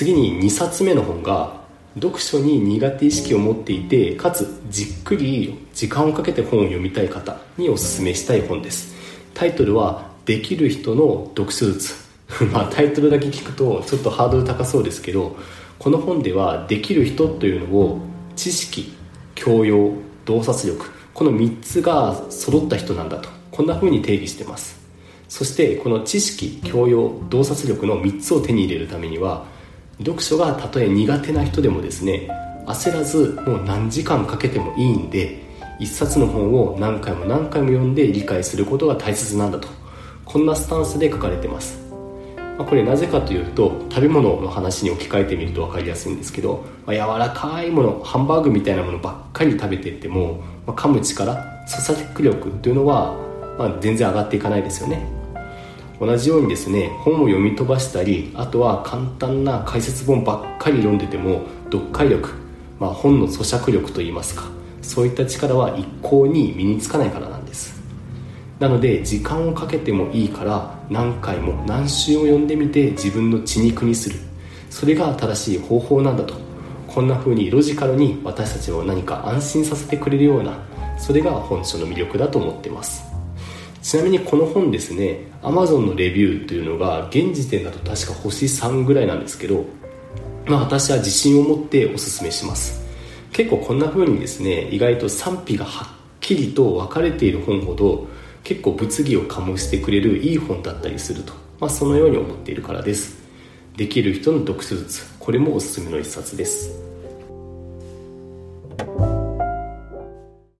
次に2冊目の本が読書に苦手意識を持っていてかつじっくり時間をかけて本を読みたい方におすすめしたい本です。タイトルは「できる人の読書術」まあタイトルだけ聞くとちょっとハードル高そうですけどこの本ではできる人というのを知識教養洞察力この3つが揃った人なんだと。こんな風に定義してます。そしてこの知識教養洞察力の3つを手に入れるためには読書がたとえ苦手な人でもですね焦らずもう何時間かけてもいいんで一冊の本を何回も何回も読んで理解することが大切なんだと。こんなスタンスで書かれてます、ま、これなぜかというと食べ物の話に置き換えてみると分かりやすいんですけど、まあ、柔らかいものハンバーグみたいなものばっかり食べてっても、ま、噛む力咀嚼力というのは、ま、全然上がっていかないですよね。同じようにですね本を読み飛ばしたりあとは簡単な解説本ばっかり読んでても読解力、まあ、本の咀嚼力といいますかそういった力は一向に身につかないからなんです。なので時間をかけてもいいから何回も何週を読んでみて自分の血肉にする。それが正しい方法なんだと。こんな風にロジカルに私たちを何か安心させてくれるようなそれが本書の魅力だと思ってます。ちなみにこの本ですね Amazon のレビューというのが現時点だと確か星3ぐらいなんですけど、まあ、私は自信を持っておすすめします。結構こんな風にですね意外と賛否がはっきりと分かれている本ほど結構物議を醸してくれるいい本だったりすると、まあ、そのように思っているからです。できる人の読書術これもおすすめの一冊です。